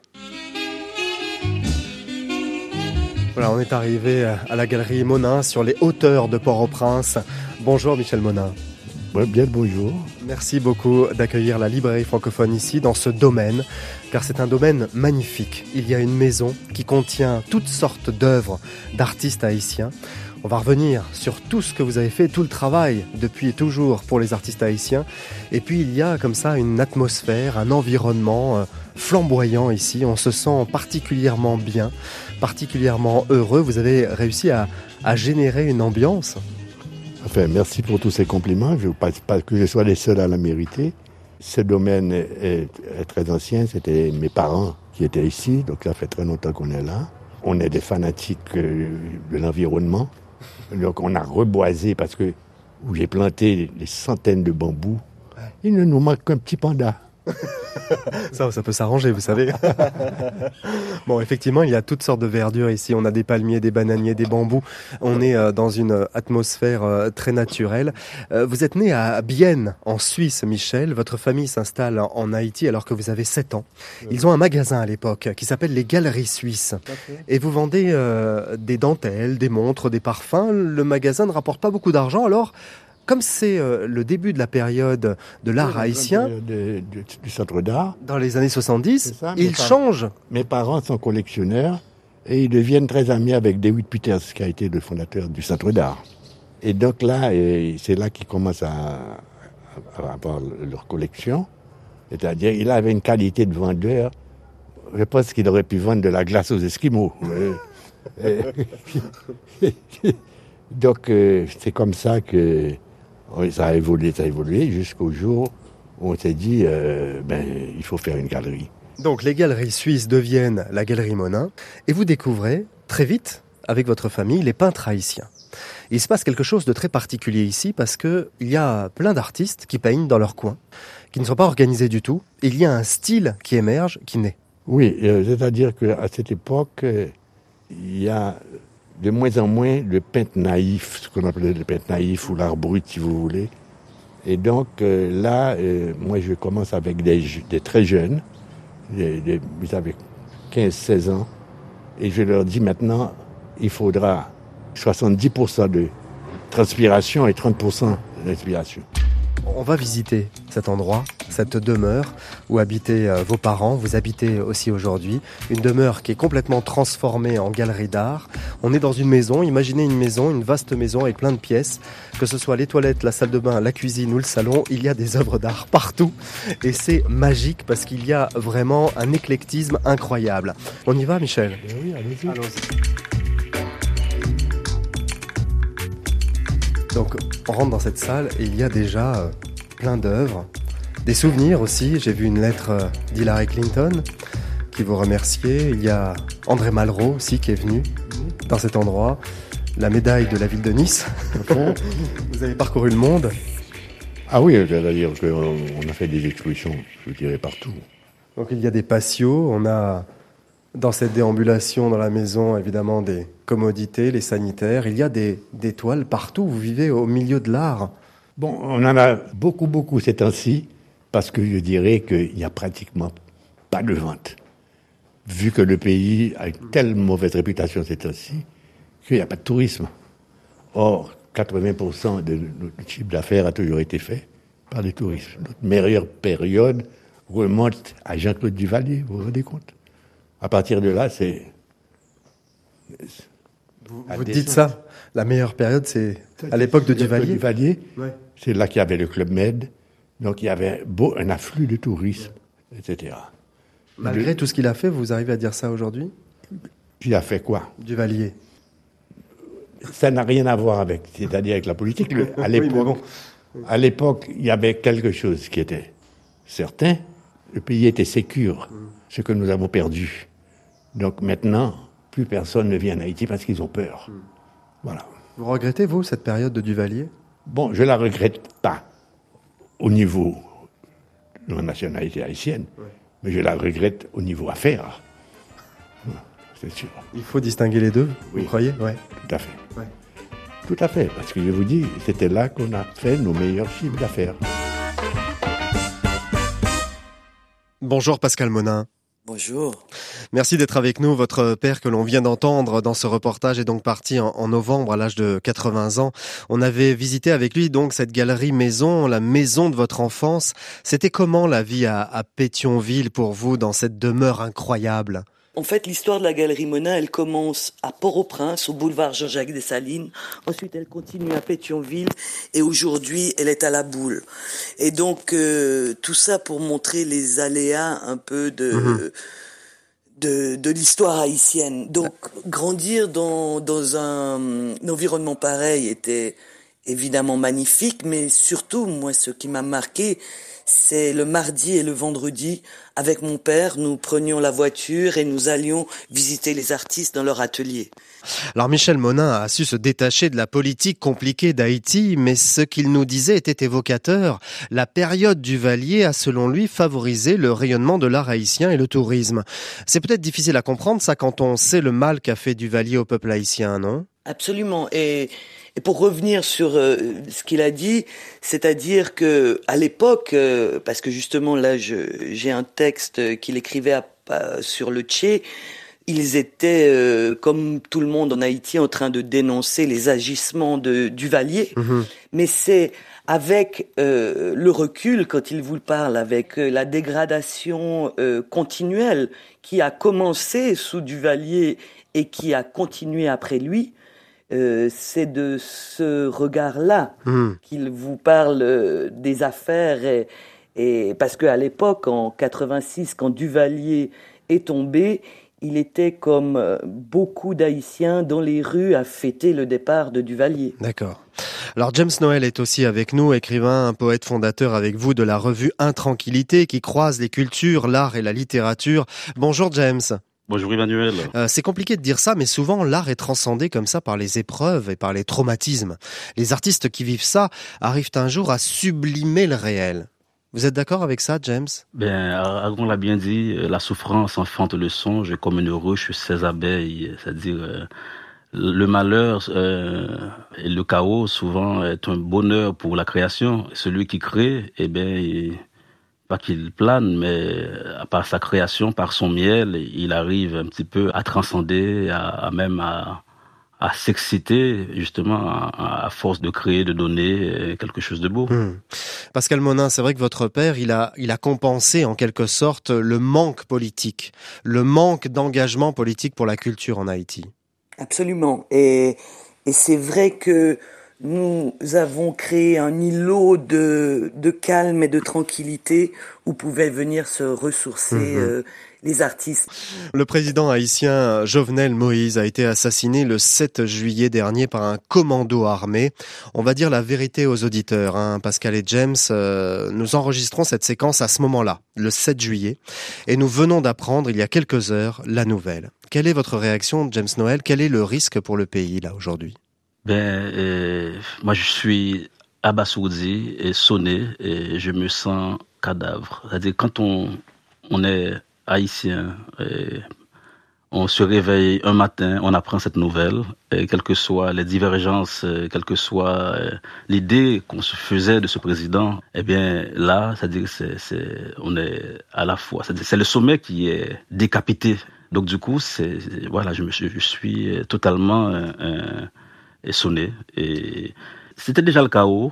Voilà, on est arrivé à la galerie Monin sur les hauteurs de Port-au-Prince. Bonjour Michel Monin. Ouais, bien le bonjour. Merci beaucoup d'accueillir la librairie francophone ici, dans ce domaine, car c'est un domaine magnifique. Il y a une maison qui contient toutes sortes d'œuvres d'artistes haïtiens. On va revenir sur tout ce que vous avez fait, tout le travail depuis toujours pour les artistes haïtiens. Et puis il y a comme ça une atmosphère, un environnement euh, flamboyant ici. On se sent particulièrement bien, particulièrement heureux. Vous avez réussi à, à générer une ambiance. Enfin, merci pour tous ces compliments. Je ne pense pas que je sois les seuls à la mériter. Ce domaine est très ancien. C'était mes parents qui étaient ici, donc ça fait très longtemps qu'on est là. On est des fanatiques euh, de l'environnement. Donc on a reboisé parce que où j'ai planté des centaines de bambous. Il ne nous manque qu'un petit panda. Ça, ça peut s'arranger, vous savez. bon, effectivement, il y a toutes sortes de verdure ici. On a des palmiers, des bananiers, des bambous. On est euh, dans une atmosphère euh, très naturelle. Euh, vous êtes né à Bienne, en Suisse, Michel. Votre famille s'installe en- Haïti alors que vous avez 7 ans. Ils ont un magasin à l'époque qui s'appelle les Galeries Suisses. Et vous vendez euh, des dentelles, des montres, des parfums. Le magasin ne rapporte pas beaucoup d'argent. Alors, comme c'est euh, le début de la période de l'art haïtien, De- de- du centre d'art. dans les années 70, C'est ça, mais il change. Mes parents sont collectionneurs et ils deviennent très amis avec David Peters, qui a été le fondateur du Centre d'art. Et donc là, c'est là qu'ils commencent à, à avoir leur collection. C'est-à-dire, il avait une qualité de vendeur. Je pense qu'il aurait pu vendre de la glace aux Esquimaux. Donc, euh, c'est comme ça que ça a évolué, ça a évolué jusqu'au jour où on s'est dit, euh, ben, il faut faire une galerie. Donc, les galeries suisses deviennent la galerie Monin, et vous découvrez très vite, avec votre famille, les peintres haïtiens. Il se passe quelque chose de très particulier ici parce que il y a plein d'artistes qui peignent dans leur coin, qui ne sont pas organisés du tout. Et il y a un style qui émerge, qui naît. Oui, c'est-à-dire qu'à cette époque, il y a de moins en moins le peintre naïf, ce qu'on appelait le peintre naïf ou l'art brut, si vous voulez. Et donc euh, là, euh, moi, je commence avec des, très jeunes, des, des, ils avaient 15-16 ans, et je leur dis maintenant, il faudra 70% de transpiration et 30% d'inspiration. On va visiter cet endroit, cette demeure où habitaient euh, vos parents, vous habitez aussi aujourd'hui. Une demeure qui est complètement transformée en galerie d'art. On est dans une maison, imaginez une maison, une vaste maison avec plein de pièces, que ce soit les toilettes, la salle de bain, la cuisine ou le salon, il y a des œuvres d'art partout. Et c'est magique parce qu'il y a vraiment un éclectisme incroyable. On y va Michel? Oui, allez-y. Allons Donc on rentre dans cette salle et il y a déjà euh, plein d'œuvres, des souvenirs aussi. J'ai vu une lettre euh, d'Hillary Clinton qui vous remerciait. Il y a André Malraux aussi qui est venu dans cet endroit. La médaille de la ville de Nice. vous avez parcouru le monde. Ah oui, c'est-à-dire qu'on a fait des expositions, je dirais, partout. Donc il y a des patios, on a dans cette déambulation dans la maison, évidemment, des commodités, les sanitaires. Il y a des, toiles partout. Vous vivez au milieu de l'art. Bon, on en a beaucoup, beaucoup ces temps-ci, parce que je dirais qu'il n'y a pratiquement pas de vente. Vu que le pays a une telle mauvaise réputation ces temps-ci, qu'il n'y a pas de tourisme. Or, 80% de notre chiffre d'affaires a toujours été fait par les touristes. Notre meilleure période remonte à Jean-Claude Duvalier, vous vous rendez compte? À partir de là, c'est. Vous, vous dites ça La meilleure période, c'est à l'époque de Duvalier Duvalier, ouais. c'est là qu'il y avait le Club Med, donc il y avait beau, un afflux de tourisme, etc. Malgré le... tout ce qu'il a fait, vous arrivez à dire ça aujourd'hui? Il a fait quoi? Duvalier. Ça n'a rien à voir avec, c'est-à-dire avec la politique. Le, à l'époque, oui, bon. à l'époque, il y avait quelque chose qui était certain. Le pays était sécure, mm. ce que nous avons perdu. Donc maintenant, plus personne ne vient en Haïti parce qu'ils ont peur. Hmm. Voilà. Vous regrettez, vous, cette période de Duvalier? Bon, je la regrette pas au niveau de la nationalité haïtienne, ouais. mais je la regrette au niveau affaires. C'est sûr. Il faut distinguer les deux, oui. vous croyez? Ouais. Tout à fait. Ouais. Tout à fait, parce que je vous dis, c'était là qu'on a fait nos meilleurs chiffres d'affaires. Bonjour Pascal Monin. Bonjour. Merci d'être avec nous. Votre père que l'on vient d'entendre dans ce reportage est donc parti en, novembre à l'âge de 80 ans. On avait visité avec lui donc cette galerie maison, la maison de votre enfance. C'était comment la vie à Pétionville pour vous dans cette demeure incroyable? En fait, l'histoire de la Galerie Monin, elle commence à Port-au-Prince, au boulevard Jean-Jacques Dessalines. Ensuite, elle continue à Pétionville et aujourd'hui, elle est à la Boule. Et donc, euh, tout ça pour montrer les aléas un peu de... Mmh. De, de l'histoire haïtienne. Donc, grandir dans, dans un, un environnement pareil était évidemment magnifique, mais surtout, moi, ce qui m'a marqué, c'est le mardi et le vendredi, avec mon père, nous prenions la voiture et nous allions visiter les artistes dans leur atelier. Alors Michel Monin a su se détacher de la politique compliquée d'Haïti, mais ce qu'il nous disait était évocateur. La période du Valier a selon lui favorisé le rayonnement de l'art haïtien et le tourisme. C'est peut-être difficile à comprendre ça quand on sait le mal qu'a fait Duvalier au peuple haïtien, non? Absolument. Et et pour revenir sur euh, ce qu'il a dit, c'est-à-dire que à l'époque, euh, parce que justement là, j'ai un texte qu'il écrivait à, à, sur le Tché, ils étaient, euh, comme tout le monde en Haïti, en train de dénoncer les agissements de Duvalier. Mmh. Mais c'est avec euh, le recul, quand il vous parle, avec euh, la dégradation continuelle qui a commencé sous Duvalier et qui a continué après lui, euh, c'est de ce regard-là Hmm. qu'il vous parle euh, des affaires et, et parce qu'à l'époque, en 86, quand Duvalier est tombé, il était comme euh, beaucoup d'Haïtiens dans les rues à fêter le départ de Duvalier. D'accord. Alors James Noël est aussi avec nous, écrivain, un poète fondateur avec vous de la revue Intranquillité qui croise les cultures, l'art et la littérature. Bonjour James. Bonjour Emmanuel. Euh, c'est compliqué de dire ça, mais souvent l'art est transcendé comme ça par les épreuves et par les traumatismes. Les artistes qui vivent ça arrivent un jour à sublimer le réel. Vous êtes d'accord avec ça, James? Ben, Aragon l'a bien dit, euh, la souffrance enfante le songe comme une ruche ses abeilles, c'est-à-dire euh, le malheur euh, et le chaos souvent est un bonheur pour la création. Celui qui crée, eh ben, il- pas qu'il plane, mais par sa création, par son miel, il arrive un petit peu à transcender, à, à même à, à s'exciter justement à, à force de créer, de donner euh, quelque chose de beau. Hmm. Pascal Monin, c'est vrai que votre père, il a, il a compensé en quelque sorte le manque politique, le manque d'engagement politique pour la culture en Haïti. Absolument. Et, et c'est vrai que nous avons créé un îlot de, de calme et de tranquillité où pouvaient venir se ressourcer Mhm. euh, les artistes. Le président haïtien Jovenel Moïse a été assassiné le 7 juillet dernier par un commando armé. On va dire la vérité aux auditeurs, hein, Pascal et James. euh, nous enregistrons cette séquence à ce moment-là, le 7 juillet, et nous venons d'apprendre il y a quelques heures la nouvelle. Quelle est votre réaction, James Noël? Quel est le risque pour le pays là aujourd'hui? Ben, euh, moi, je suis abasourdi et sonné et je me sens cadavre. C'est-à-dire, quand on, on est haïtien, et on se réveille un matin, on apprend cette nouvelle, et quelles que soient les divergences, euh, quelle que soit euh, l'idée qu'on se faisait de ce président, eh bien, là, c'est-à-dire, c'est, c'est, on est à la fois, c'est-à-dire, c'est le sommet qui est décapité. Donc, du coup, c'est, voilà, je me je suis totalement, euh, euh, et sonné. Et c'était déjà le chaos,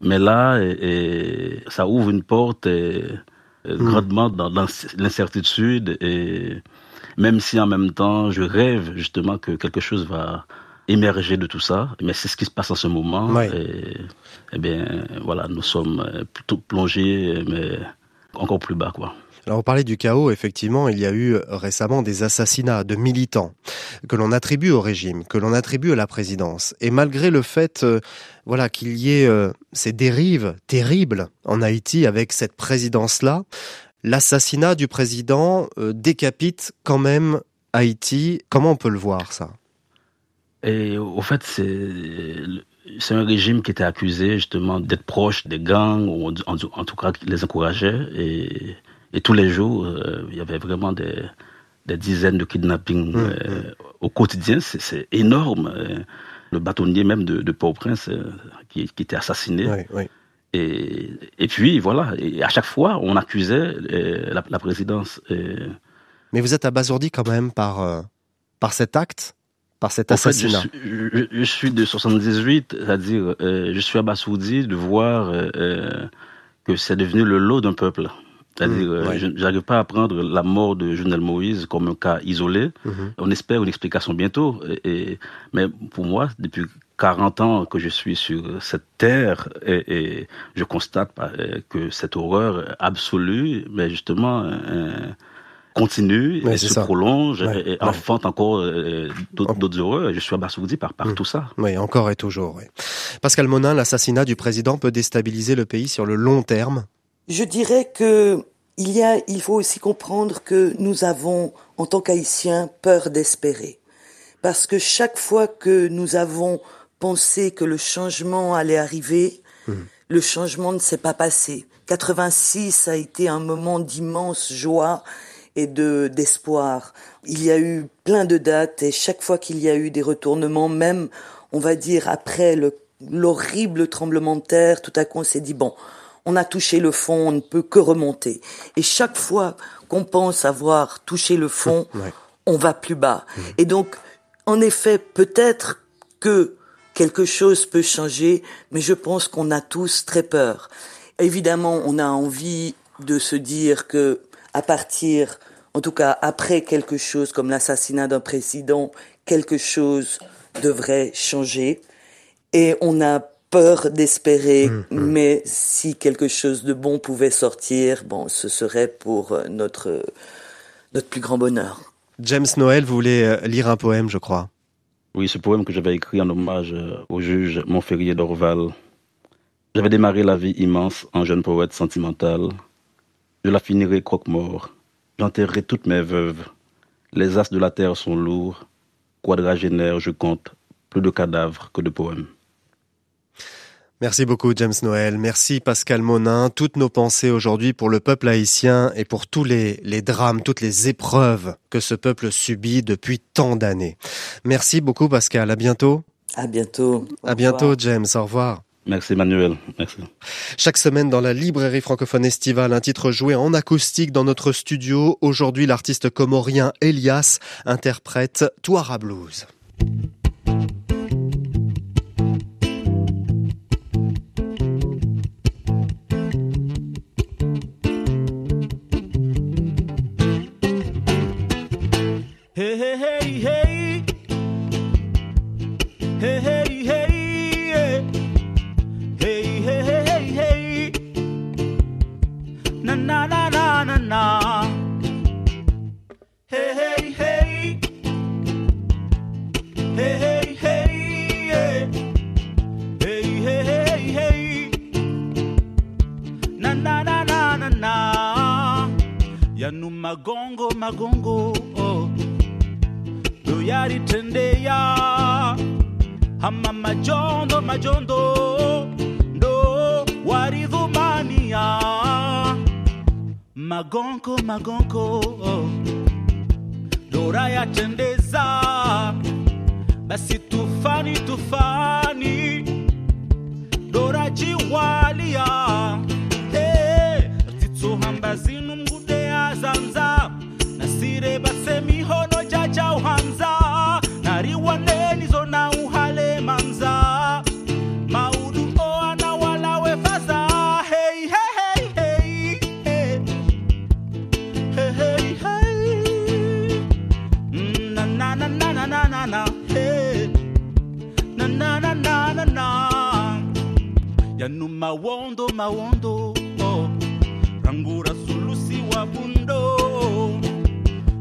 mais là, et, et ça ouvre une porte et, et grandement dans, dans l'incertitude. Et même si en même temps, je rêve justement que quelque chose va émerger de tout ça, mais c'est ce qui se passe en ce moment. Ouais. Et, eh bien, voilà, nous sommes plutôt plongés, mais encore plus bas, quoi. Alors, on parlait du chaos, effectivement, il y a eu récemment des assassinats de militants que l'on attribue au régime, que l'on attribue à la présidence. Et malgré le fait, euh, voilà, qu'il y ait euh, ces dérives terribles en Haïti avec cette présidence-là, l'assassinat du président euh, décapite quand même Haïti. Comment on peut le voir, ça? Et au fait, c'est c'est un régime qui était accusé justement d'être proche des gangs, ou en, en tout cas qui les encourageait. Et, et tous les jours, euh, il y avait vraiment des, des dizaines de kidnappings Mmh, euh, au quotidien. C'est- énorme. Euh, Le bâtonnier même de, de Port-au-Prince qui, qui était assassiné. Oui, oui. Et, et puis voilà, et à chaque fois, on accusait la, la présidence. Mais vous êtes abasourdi quand même par, par cet acte, par cet En fait, je, assassinat. suis, je, je suis de 78, c'est-à-dire euh, je suis abasourdi de voir euh, que c'est devenu le lot d'un peuple. C'est-à-dire, Mmh, ouais. je n'arrive pas à prendre la mort de Jovenel Moïse comme un cas isolé. Mhm. On espère une explication bientôt. Et, et- mais pour moi, depuis 40 ans que je suis sur cette terre, et, et je constate euh, que cette horreur absolue, mais justement, euh, continue Ouais, et se ça. prolonge Ouais, et ouais. enfante encore euh, d'autres horreurs. Je suis abasourdi par, par Mm. tout ça. Oui, encore et toujours. Oui. Pascal Monin, l'assassinat du président peut déstabiliser le pays sur le long terme. Je dirais que il y a, il faut aussi comprendre que nous avons, en tant qu'Haïtiens, peur d'espérer. Parce que chaque fois que nous avons pensé que le changement allait arriver, le changement ne s'est pas passé. 86 a été un moment d'immense joie et de d'espoir. Il y a eu plein de dates et chaque fois qu'il y a eu des retournements, même on va dire après le l'horrible tremblement de terre, tout à coup on s'est dit bon, on a touché le fond, on ne peut que remonter. Et chaque fois qu'on pense avoir touché le fond, Ouais. on va plus bas. Et donc, en effet, peut-être que quelque chose peut changer, mais je pense qu'on a tous très peur. Évidemment, on a envie de se dire que à partir, en tout cas après quelque chose comme l'assassinat d'un président, quelque chose devrait changer et on a peur d'espérer, Mmh, mmh. mais si quelque chose de bon pouvait sortir, bon, ce serait pour euh, notre, notre plus grand bonheur. James Noël, vous voulez euh, lire un poème, je crois. Oui, ce poème que j'avais écrit en hommage euh, au juge Montferrier d'Orval. J'avais démarré la vie immense en jeune poète sentimental. Je la finirai croque-mort. J'enterrerai toutes mes veuves. Les as de la terre sont lourds. Quadragénaire, je compte plus de cadavres que de poèmes. Merci beaucoup James Noël, merci Pascal Monin. Toutes nos pensées aujourd'hui pour le peuple haïtien et pour tous les, les drames, toutes les épreuves que ce peuple subit depuis tant d'années. Merci beaucoup Pascal, à bientôt. À bientôt. Au À bientôt. James, au revoir. Merci Manuel. Merci. Chaque semaine dans la librairie francophone estivale, un titre joué en acoustique dans notre studio. Aujourd'hui, l'artiste comorien Elias interprète Touara Blues. Hey, hey, hey. Hey, hey, hey. Hey, hey, hey, hey. Na, na, na, na, na, na. Yanu magongo, magongo, oh. Ndo yalitendea hama majondo majondo ndo waridhumania magonko magonko dora yatendeza basi tufani tufani. Dora jiwalia yanu mawondo mawondo oh. rangura sulusi wa bundo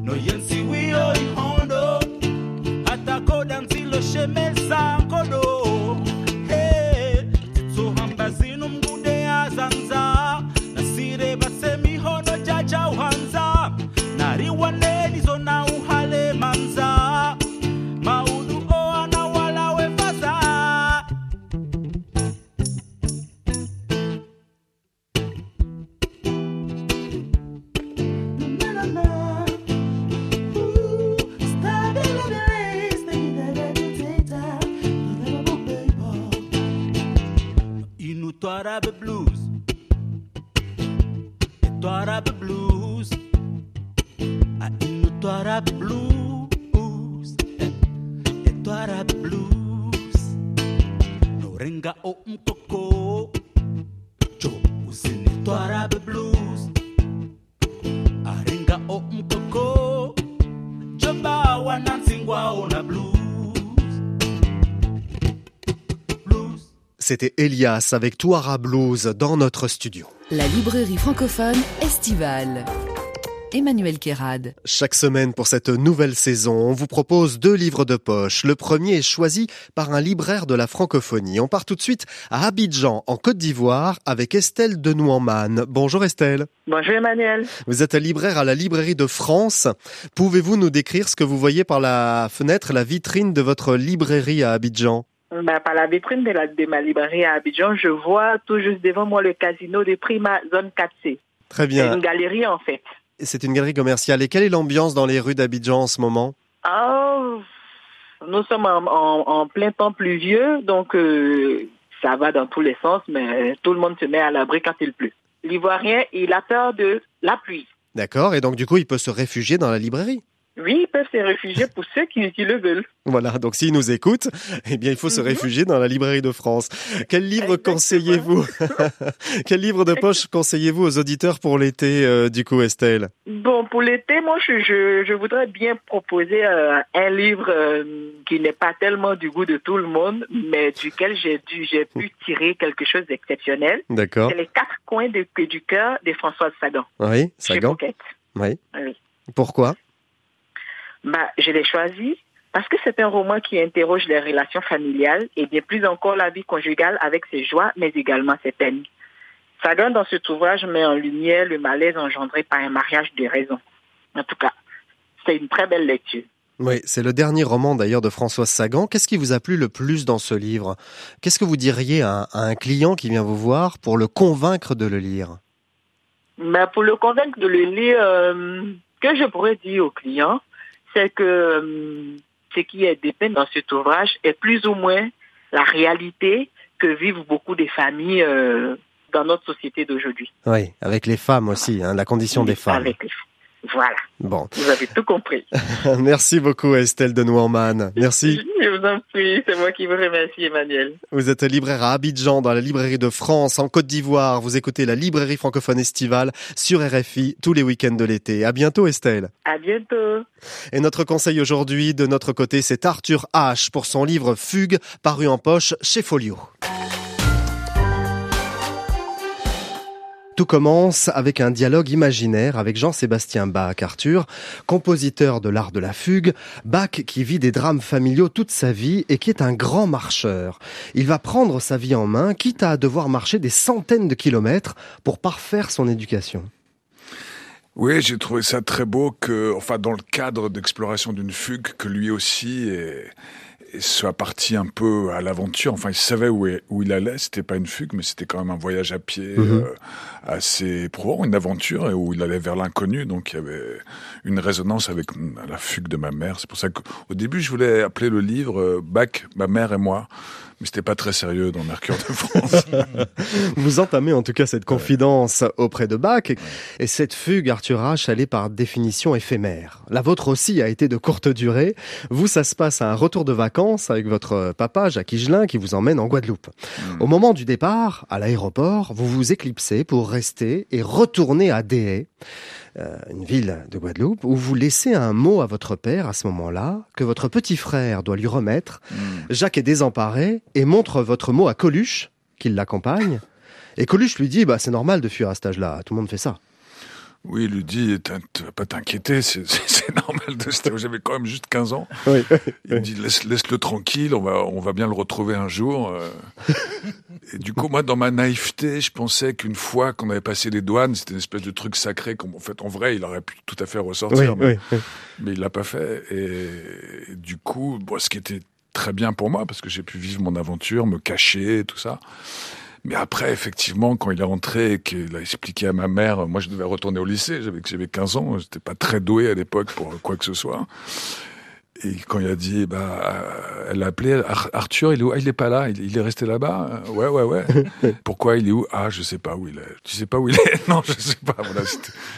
no yensi wio ihondo. Hata koda nzilo shemeza Inutwara blues. Ah, A Inutwara blues. Eh, Etwara blues. No renga o mkoko. C'était Elias avec Touara Blues dans notre studio. La librairie francophone estivale. Emmanuel Kérad. Chaque semaine pour cette nouvelle saison, on vous propose deux livres de poche. Le premier est choisi par un libraire de la francophonie. On part tout de suite à Abidjan, en Côte d'Ivoire, avec Estelle de Nouanman. Bonjour Estelle. Bonjour Emmanuel. Vous êtes libraire à la librairie de France. Pouvez-vous nous décrire ce que vous voyez par la fenêtre, la vitrine de votre librairie à Abidjan? Ben, par la vitrine de, la, de ma librairie à Abidjan, je vois tout juste devant moi le casino de Prima Zone 4C. Très C'est bien. une galerie en fait. C'est une galerie commerciale. Et quelle est l'ambiance dans les rues d'Abidjan en ce moment? Oh, nous sommes en, en- en plein temps pluvieux, donc euh, ça va dans tous les sens, mais tout le monde se met à l'abri quand il pleut. L'Ivoirien, il a peur de la pluie. D'accord. Et donc du coup, il peut se réfugier dans la librairie? Oui, ils peuvent se réfugier pour ceux qui, qui le veulent. Voilà, donc s'ils nous écoutent, eh bien, il faut se Mhm. réfugier dans la librairie de France. Quel livre conseillez-vous Quel livre de poche conseillez-vous aux auditeurs pour l'été, euh, du coup, Estelle Bon, pour l'été, moi, je, je, je voudrais bien proposer euh, un livre euh, qui n'est pas tellement du goût de tout le monde, mais duquel j'ai dû, j'ai pu tirer quelque chose d'exceptionnel. D'accord. C'est les quatre coins de, du cœur de Françoise Sagan. Oui, Chez Sagan. Pocket. Oui. Oui. Pourquoi? Bah, je l'ai choisi parce que c'est un roman qui interroge les relations familiales et bien plus encore la vie conjugale avec ses joies, mais également ses peines. Sagan, dans cet ouvrage, met en lumière le malaise engendré par un mariage de raison. En tout cas, c'est une très belle lecture. Oui, c'est le dernier roman d'ailleurs de Françoise Sagan. Qu'est-ce qui vous a plu le plus dans ce livre? Qu'est-ce que vous diriez à un, à un client qui vient vous voir pour le convaincre de le lire? Mais pour le convaincre de le lire, euh, que je pourrais dire au client, c'est que euh, ce qui est dépeint dans cet ouvrage est plus ou moins la réalité que vivent beaucoup de familles euh, dans notre société d'aujourd'hui. Oui, avec les femmes aussi, hein, la condition des femmes. Avec les- Voilà, Bon, vous avez tout compris. merci beaucoup Estelle de Nouermann. Merci. Je vous en prie, c'est moi qui vous remercie, Emmanuel. Vous êtes libraire à Abidjan, dans la librairie de France, en Côte d'Ivoire. Vous écoutez la librairie francophone estivale sur RFI tous les week-ends de l'été. À bientôt Estelle. À bientôt. Et notre conseil aujourd'hui, de notre côté, c'est Arthur H. pour son livre Fugue, paru en poche chez Folio. Tout commence avec un dialogue imaginaire avec Jean-Sébastien Bach, Arthur, compositeur de l'art de la fugue, Bach qui vit des drames familiaux toute sa vie et qui est un grand marcheur. Il va prendre sa vie en main, quitte à devoir marcher des centaines de kilomètres pour parfaire son éducation. Oui, j'ai trouvé ça très beau que, enfin, dans le cadre d'exploration d'une fugue, que lui aussi est- soit parti un peu à l'aventure. Enfin, il savait où, est- où il allait. C'était pas une fugue, mais c'était quand même un voyage à pied Mhm. euh, assez éprouvant, une aventure, et où il allait vers l'inconnu. Donc, il y avait une résonance avec la fugue de ma mère. C'est pour ça qu'au début, je voulais appeler le livre euh, Bach, ma mère et moi. Mais c'était pas très sérieux dans Mercure de France. Vous entamez en tout cas cette confidence auprès de Bach. Et- Et cette fugue, Arthur H, elle est par définition éphémère. La vôtre aussi a été de courte durée. Vous, ça se passe à un retour de vacances avec votre papa, Jacques Higelin, qui vous emmène en Guadeloupe. Au moment du départ, à l'aéroport, vous vous éclipsez pour rester et retourner à Déhay, euh, une ville de Guadeloupe, où vous laissez un mot à votre père à ce moment-là, que votre petit frère doit lui remettre. Jacques est désemparé et montre votre mot à Coluche, qui l'accompagne. Et Coluche lui dit, bah, c'est normal de fuir à cet âge-là, tout le monde fait ça. Oui, il lui dit, tu vas pas t'inquiéter, c'est- normal de J'avais quand même juste 15 ans. Oui, il me dit, laisse, laisse-le tranquille, on va, on va bien le retrouver un jour. euh. Et du coup, moi, dans ma naïveté, je pensais qu'une fois qu'on avait passé les douanes, c'était une espèce de truc sacré. Comme, en fait, en vrai, il aurait pu tout à fait ressortir. Mais, mais il l'a pas fait. Et, du coup, bon, ce qui était très bien pour moi, parce que j'ai pu vivre mon aventure, me cacher, tout ça. Mais après, effectivement, quand il est rentré et qu'il a expliqué à ma mère, moi je devais retourner au lycée, j'avais j'avais 15 ans, j'étais pas très doué à l'époque pour quoi que ce soit. Et quand il a dit, bah, euh, elle l'a appelé, Ar- Arthur, il est où? Ah, il est pas là, il, il est resté là-bas? Euh, Ouais, ouais, ouais. Pourquoi il est où? Ah, je sais pas où il est. Tu sais pas où il est? Non, je sais pas. Voilà,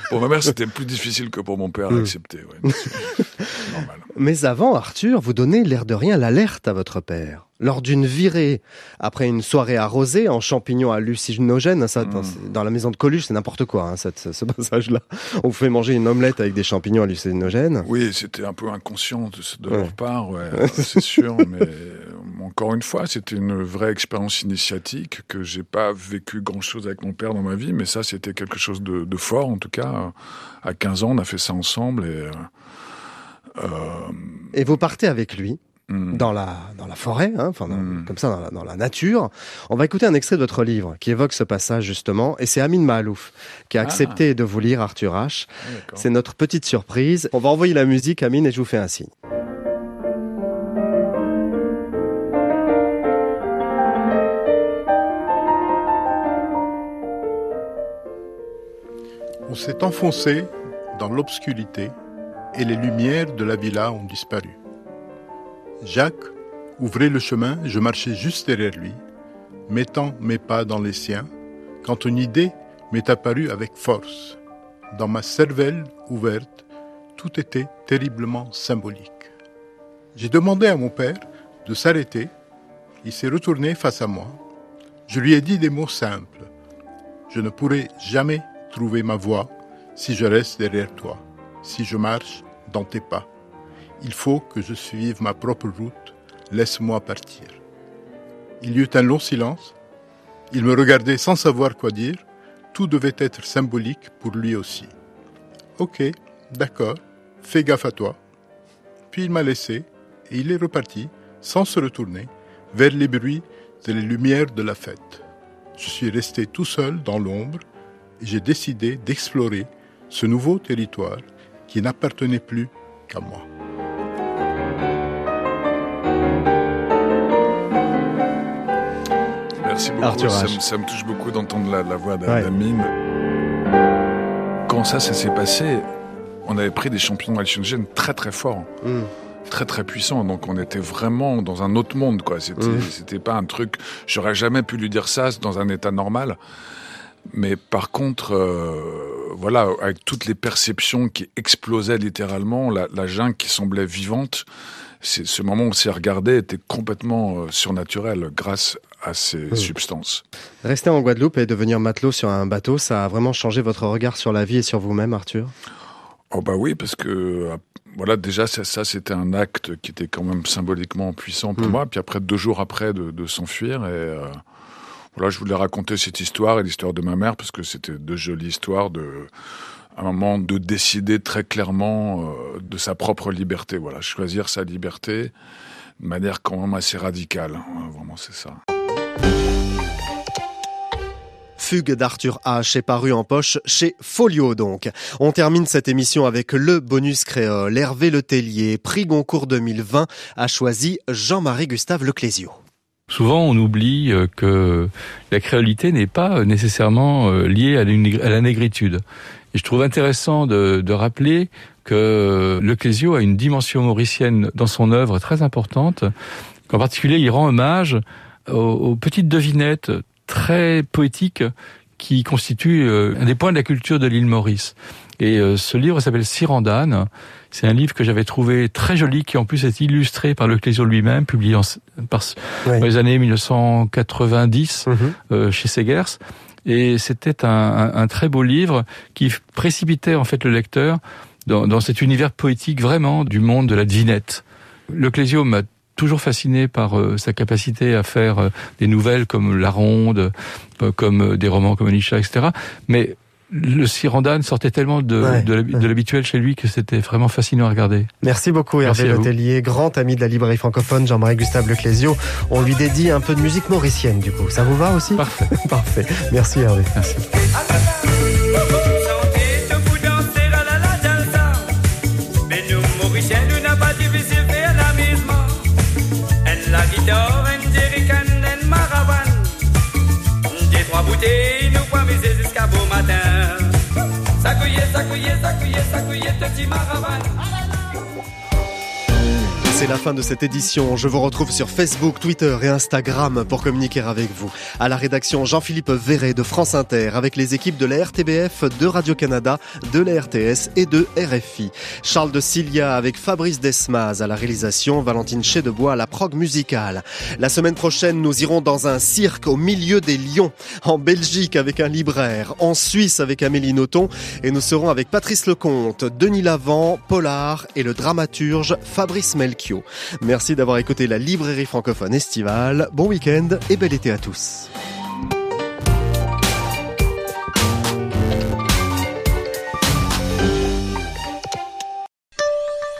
pour ma mère, c'était plus difficile que pour mon père à Mm. accepter. Ouais, Mais avant, Arthur, vous donnez l'air de rien l'alerte à votre père. Lors d'une virée, après une soirée arrosée en champignons hallucinogènes, ça, dans, dans la maison de Coluche, c'est n'importe quoi, hein, cette- ce passage-là. On vous fait manger une omelette avec des champignons hallucinogènes. Oui, c'était un peu inconscient de, de Ouais. leur part, ouais, c'est sûr. Mais euh, encore une fois, c'était une vraie expérience initiatique que j'ai pas vécu grand-chose avec mon père dans ma vie, mais ça, c'était quelque chose de, de fort, en tout cas. À 15 ans, on a fait ça ensemble et. Euh, Et vous partez avec lui. Mm. Dans la, dans la forêt, hein, enfin, dans- comme ça, dans la, dans la nature. On va écouter un extrait de votre livre qui évoque ce passage, justement. Et c'est Amine Mahalouf qui a Ah. accepté de vous lire Arthur H. c'est notre petite surprise. On va envoyer la musique, Amine, et je vous fais un signe. On s'est enfoncé dans l'obscurité et les lumières de la villa ont disparu. Jacques ouvrait le chemin, je marchais juste derrière lui, mettant mes pas dans les siens, quand une idée m'est apparue avec force. Dans ma cervelle ouverte, tout était terriblement symbolique. J'ai demandé à mon père de s'arrêter. Il s'est retourné face à moi. Je lui ai dit des mots simples. Je ne pourrai jamais trouver ma voie si je reste derrière toi, si je marche dans tes pas. Il faut que je suive ma propre route. Laisse-moi partir. Il y eut un long silence. Il me regardait sans savoir quoi dire. Tout devait être symbolique pour lui aussi. Ok, d'accord, fais gaffe à toi. Puis il m'a laissé et il est reparti, sans se retourner, vers les bruits et les lumières de la fête. Je suis resté tout seul dans l'ombre et j'ai décidé d'explorer ce nouveau territoire qui n'appartenait plus qu'à moi. Merci beaucoup. Arthur ça, me- ça me touche beaucoup d'entendre la, la voix d'A- Ouais. d'Amine. Quand ça, ça s'est passé, on avait pris des champions hallucinogènes très très forts. Mm. Très très puissants, donc on était vraiment dans un autre monde, quoi. C'était, Mm. c'était pas un truc. J'aurais jamais pu lui dire ça dans un état normal. Mais par contre, euh, voilà, avec toutes les perceptions qui explosaient littéralement, la, la jungle qui semblait vivante, ce moment où on s'est regardé était complètement euh, surnaturel grâce à ces Mm. substances. Rester en Guadeloupe et devenir matelot sur un bateau, ça a vraiment changé votre regard sur la vie et sur vous-même, Arthur? Oh bah oui, parce que euh, voilà, déjà ça, ça c'était un acte qui était quand même symboliquement puissant pour Mm. moi. Puis après deux jours après de, de s'enfuir et euh, voilà, je voulais raconter cette histoire et l'histoire de ma mère parce que c'était deux jolies histoires de un moment de décider très clairement euh, de sa propre liberté. Voilà, choisir sa liberté de manière quand même assez radicale. Ouais, Vraiment, c'est ça. Fugue d'Arthur H est paru en poche chez Folio donc. On termine cette émission avec le bonus créole. Hervé Letellier, prix Goncourt 2020, a choisi Jean-Marie Gustave Leclésio. Souvent, on oublie euh, que la créolité n'est pas nécessairement euh, liée à la négritude. Et je trouve intéressant de, rappeler que le Clésio a une dimension mauricienne dans son œuvre très importante. En particulier, il rend hommage aux, petites devinettes très poétiques qui constituent euh, un des points de la culture de l'île Maurice. Et euh, ce livre s'appelle Cyrandane. C'est un livre que j'avais trouvé très joli, qui en plus est illustré par le Clésio lui-même, publié en, par, dans les années 1990 euh, chez Segers. Et c'était un, un- un très beau livre qui précipitait en fait le lecteur dans, dans cet univers poétique vraiment du monde de la devinette. Le Clésio m'a toujours fasciné par euh, sa capacité à faire euh, des nouvelles comme La Ronde, euh, comme euh, des romans comme Anisha, etc. Mais le Cyrandane sortait tellement de, Ouais, de l'habi- de l'habituel chez lui que c'était vraiment fascinant à regarder. Merci beaucoup Merci Hervé. Letellier, grand ami de la librairie francophone Jean-Marie Gustave Leclésio. On lui dédie un peu de musique mauricienne du coup. Ça vous va aussi? Parfait. Parfait. Merci Hervé. Merci. N'a pas. Elle la guitare, Zacuyé, zacuyé, zacuyé, te C'est la fin de cette édition. Je vous retrouve sur Facebook, Twitter et Instagram pour communiquer avec vous. À la rédaction, Jean-Philippe Verret de France Inter avec les équipes de la RTBF, de Radio-Canada, de la RTS et de RFI. Charles de Cilia avec Fabrice Desmaz à la réalisation, Valentine Chedebois à la prog musicale. La semaine prochaine, nous irons dans un cirque au milieu des lions, en Belgique avec un libraire, en Suisse avec Amélie Nothomb et nous serons avec Patrice Lecomte, Denis Lavant, Polar et le dramaturge Fabrice Melchior. Merci d'avoir écouté la librairie francophone estivale. Bon week-end et bel été à tous.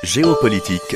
Géopolitique